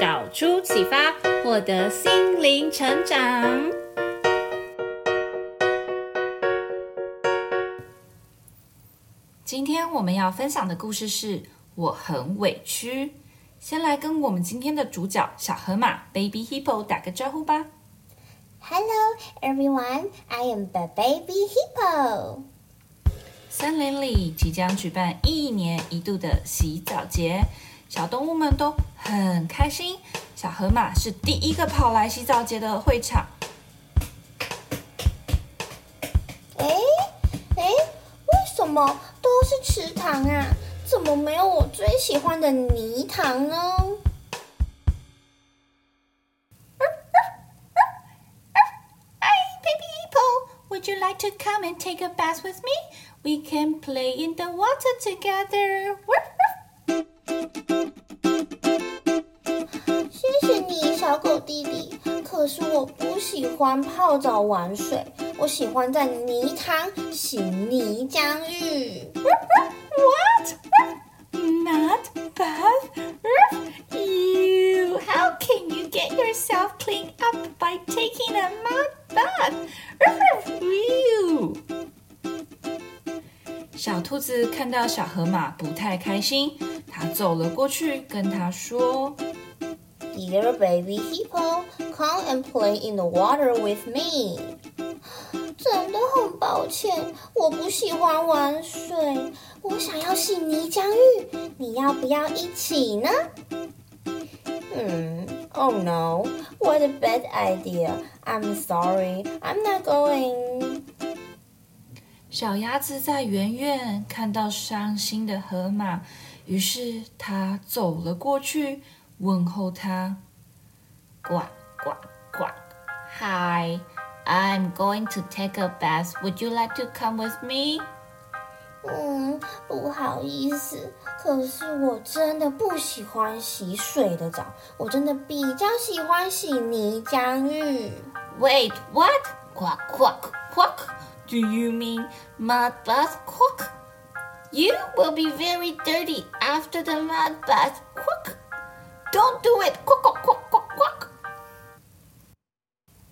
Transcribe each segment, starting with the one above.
导出启发，获得心灵成长。今天我们要分享的故事是我很委屈。先来跟我们今天的主角小河马 Baby Hippo 打个招呼吧。Hello, everyone. I am the baby hippo. 森林里即将举办一年一度的洗澡节，小动物们都很开心。小河马是第一个跑来洗澡节的会场。哎哎，为什么都是池塘啊？怎么没有我最喜欢的泥塘呢？Would you like to come and take a bath with me? We can play in the water together. 谢谢你，小狗弟弟。可是我不喜欢泡澡玩水，我喜欢在泥塘洗泥浆浴。What? Not bath? You? How can you get yourself cleaned up by taking a mud bath? 小兔子看到小河马不太开心，它走了过去，跟他说：“Dear baby hippo, come and play in the water with me。”真的很抱歉，我不喜欢玩水，我想要洗泥浆浴，你要不要一起呢？嗯，Oh no, what a bad idea. I'm sorry, I'm not going. 小鸭子在远远看到伤心的河马，于是他走了过去，问候他：“呱呱呱，Hi, I'm going to take a bath. Would you like to come with me？” 嗯，不好意思，可是我真的不喜欢洗水的澡，我真的比较喜欢洗泥浆浴。Wait, what? Quack, quack, quack. Do you mean mud bath? Quack. You will be very dirty after the mud bath. Quack. Don't do it. Quack, quack, quack, quack, quack.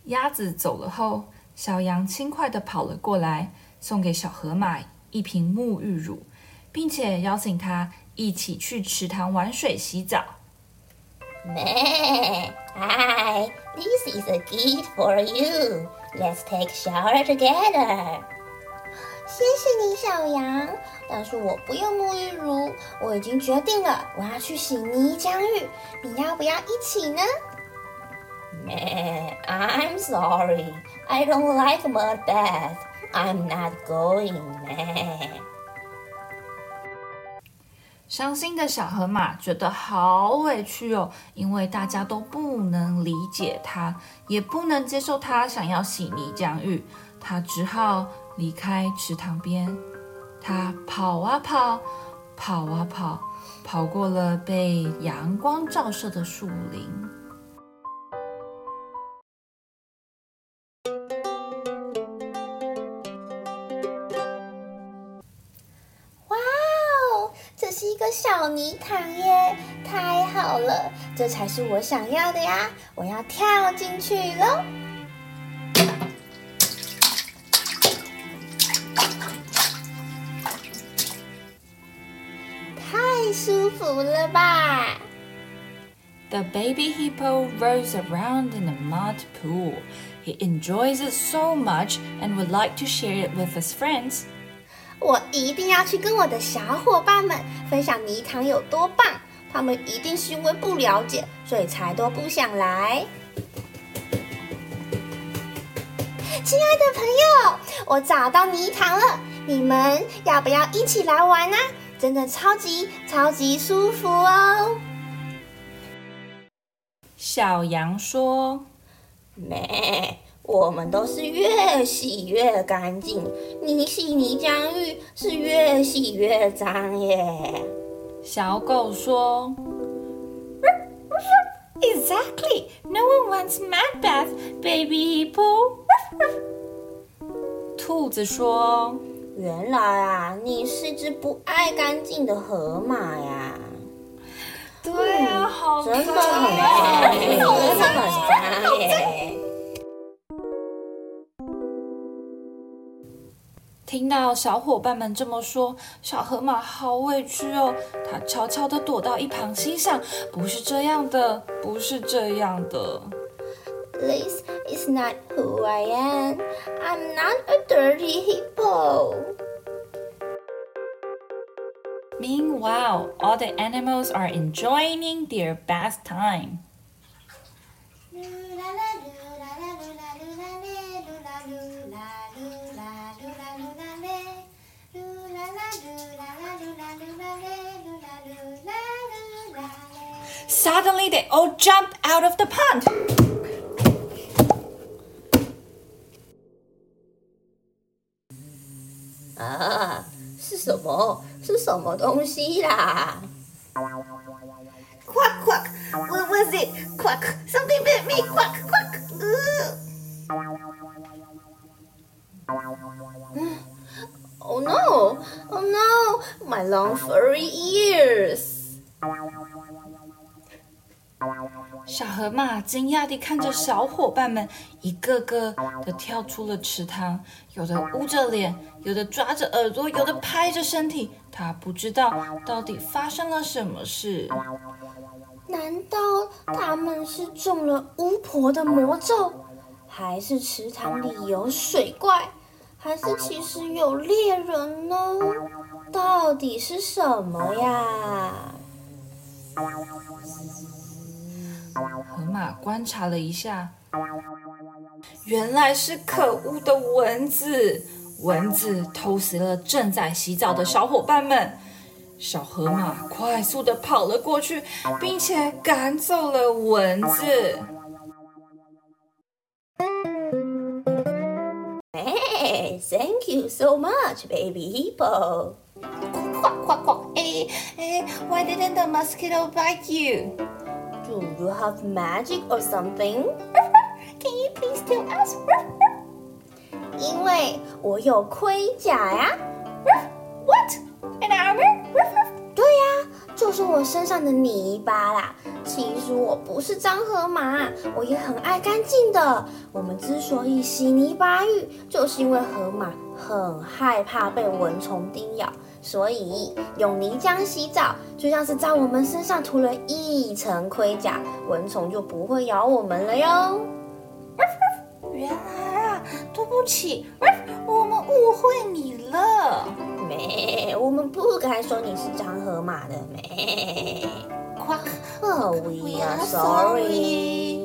鸭子走了后，小羊轻快地跑了过来，送给小河马一瓶沐浴乳，并且邀请他一起去池塘玩水洗澡。Hi, this is a gift for you. Let's take shower together. 谢谢你，小羊。 但是我不用沐浴乳，我已经决定了，我要去洗泥浆浴。你要不要一起呢？I'm sorry, I don't like mud bath. I'm not going. 伤心的小河马觉得好委屈哦，因为大家都不能理解他，也不能接受他想要洗泥浆浴，他只好离开池塘边。他跑啊跑，跑啊跑，跑过了被阳光照射的树林。哇哦，这是一个小泥塘耶，太好了，这才是我想要的呀！我要跳进去喽，舒服了吧！The baby hippo rolls around in the mud pool. He enjoys it so much and would like to share it with his friends. 我一定要去跟我的小伙伴们分享泥塘有多棒，他们一定是因为不了解，所以才都不想来。亲爱的朋友，我找到泥塘了，你们要不要一起来玩呢？ 真的超级超级舒服哦！小羊说：“咩，我们都是越洗越干净，你洗泥浆浴是越洗越脏耶。”小狗说：“Exactly, no one wants mud bath, baby hippo。”兔子说：“原来啊，你是只不爱干净的河马呀。”对啊，好真的很脏，真的很！听到小伙伴们这么说，小河马好委屈哦。它悄悄地躲到一旁，心想：不是这样的，不是这样的。This is not who I am. I'm not a dirty hippo. Meanwhile, all the animals are enjoying their bath time. Suddenly, they all jump out of the pond. 什么？是什么东西啦？Quack quack, what was it? Quack, something bit me. Quack quack. Oh no! Oh no! My long furry ears. 小河马惊讶地看着小伙伴们一个个的跳出了池塘，有的捂着脸，有的抓着耳朵，有的拍着身体。他不知道到底发生了什么事。难道他们是中了巫婆的魔咒，还是池塘里有水怪，还是其实有猎人呢？到底是什么呀？河马观察了一下，原来是可恶的蚊子！蚊子偷袭了正在洗澡的小伙伴们。小河马快速的跑了过去，并且赶走了蚊子。Hey, thank you so much, baby hippo. Quack quack quack. Hey, hey, why didn't the mosquito bite you? Do you have magic or something? Can you please tell us? 因为我有盔甲呀。What? An armor? 对呀，就是我身上的泥巴啦。其实我不是脏河马，我也很爱干净的。我们之所以洗泥巴浴，就是因为河马很害怕被蚊虫叮咬。所以用泥浆洗澡，就像是在我们身上涂了一层盔甲，蚊虫就不会咬我们了哟。原来啊，对不起，我们误会你了。没，我们不该说你是张河马的。没，夸，Oh, we are sorry.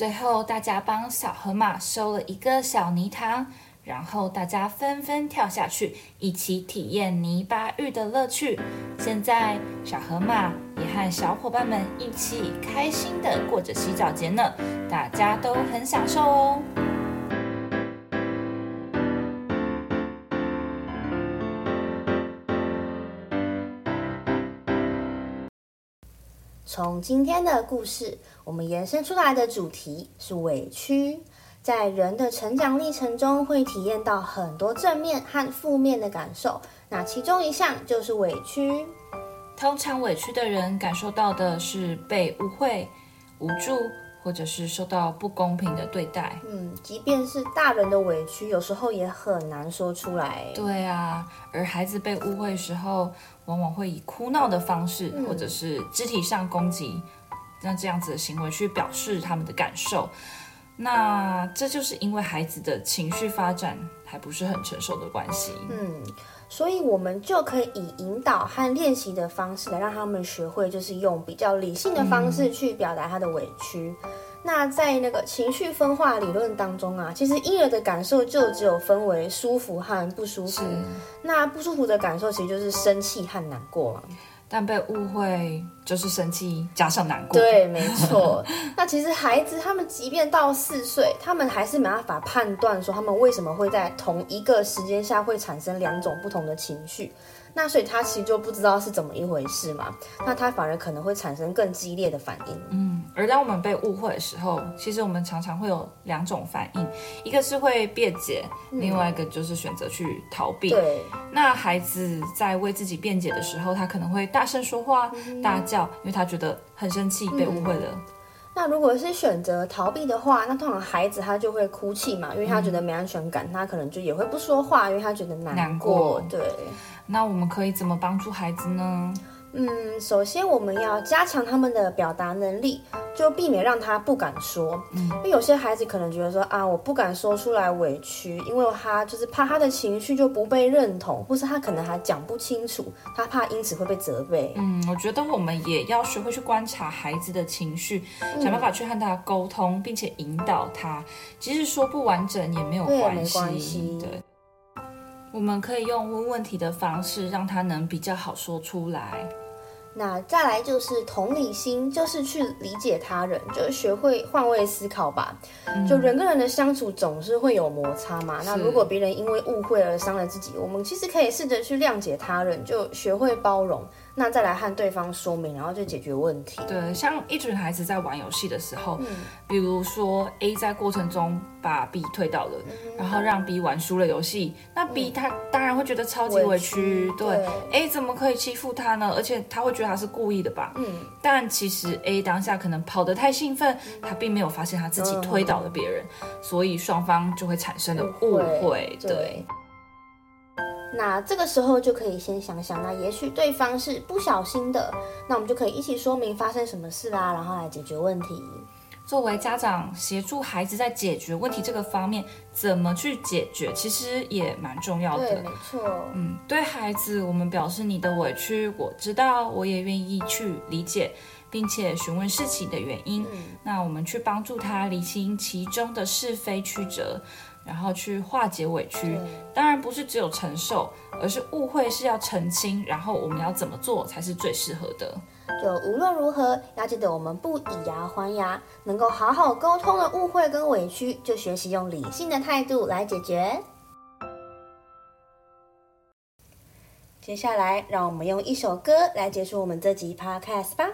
最后，大家帮小河马收了一个小泥塘，然后大家纷纷跳下去，一起体验泥巴浴的乐趣。现在，小河马也和小伙伴们一起开心地过着洗澡节呢，大家都很享受哦。从今天的故事，我们延伸出来的主题是委屈。在人的成长历程中，会体验到很多正面和负面的感受。那其中一项就是委屈。通常委屈的人感受到的是被误会、无助，或者是受到不公平的对待。嗯，即便是大人的委屈，有时候也很难说出来。对啊，而孩子被误会时候，往往会以哭闹的方式，或者是肢体上攻击，那这样子的行为去表示他们的感受。那这就是因为孩子的情绪发展还不是很成熟的关系。嗯，所以我们就可以以引导和练习的方式来让他们学会，就是用比较理性的方式去表达他的委屈。那在那个情绪分化理论当中啊，其实婴儿的感受就只有分为舒服和不舒服。那不舒服的感受其实就是生气和难过嘛。但被误会就是生气加上难过。对，没错。那其实孩子他们即便到四岁，他们还是没办法判断说他们为什么会在同一个时间下会产生两种不同的情绪。那所以他其实就不知道是怎么一回事嘛，那他反而可能会产生更激烈的反应。嗯，而当我们被误会的时候，其实我们常常会有两种反应，一个是会辩解，嗯、另外一个就是选择去逃避。对，那孩子在为自己辩解的时候，他可能会大声说话、嗯、大叫，因为他觉得很生气，被误会了。嗯那如果是选择逃避的话，那通常孩子他就会哭泣嘛，因为他觉得没安全感，嗯、他可能就也会不说话，因为他觉得难过。难过。对。那我们可以怎么帮助孩子呢？嗯，首先我们要加强他们的表达能力，就避免让他不敢说。嗯，因为有些孩子可能觉得说啊，我不敢说出来委屈，因为他就是怕他的情绪就不被认同，或是他可能还讲不清楚，他怕因此会被责备。嗯，我觉得我们也要学会去观察孩子的情绪，嗯、想办法去和他沟通，并且引导他，即使说不完整也没有关系。对，没关系。对。我们可以用问问题的方式，让他能比较好说出来。那再来就是同理心，就是去理解他人，就是学会换位思考吧。嗯、就人跟人的相处总是会有摩擦嘛。那如果别人因为误会而伤了自己，我们其实可以试着去谅解他人，就学会包容。那再来和对方说明，然后就解决问题。对，像一群孩子在玩游戏的时候，嗯、比如说 A 在过程中把 B 推倒了，嗯、然后让 B 玩输了游戏，那 B 他当然会觉得超级委屈。委屈对，对，A 怎么可以欺负他呢？而且他会觉得他是故意的吧？嗯。但其实 A 当下可能跑得太兴奋，他并没有发现他自己推倒了别人，嗯、所以双方就会产生了误会。对那这个时候就可以先想想，那也许对方是不小心的，那我们就可以一起说明发生什么事啦，然后来解决问题。作为家长，协助孩子在解决问题这个方面，怎么去解决，其实也蛮重要的。对，没错。嗯，对孩子，我们表示你的委屈，我知道，我也愿意去理解，并且询问事情的原因。嗯，那我们去帮助他理清其中的是非曲折。然后去化解委屈，对当然不是只有承受，而是误会是要澄清，然后我们要怎么做才是最适合的？就无论如何，要记得我们不以牙还牙，能够好好沟通的误会跟委屈，就学习用理性的态度来解决。接下来，让我们用一首歌来结束我们这集 Podcast 吧。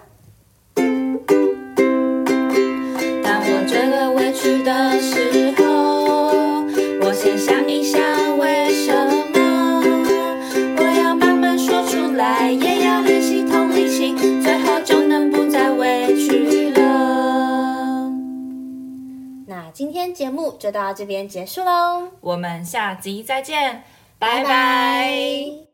目就到这边结束喽，我们下集再见，拜拜。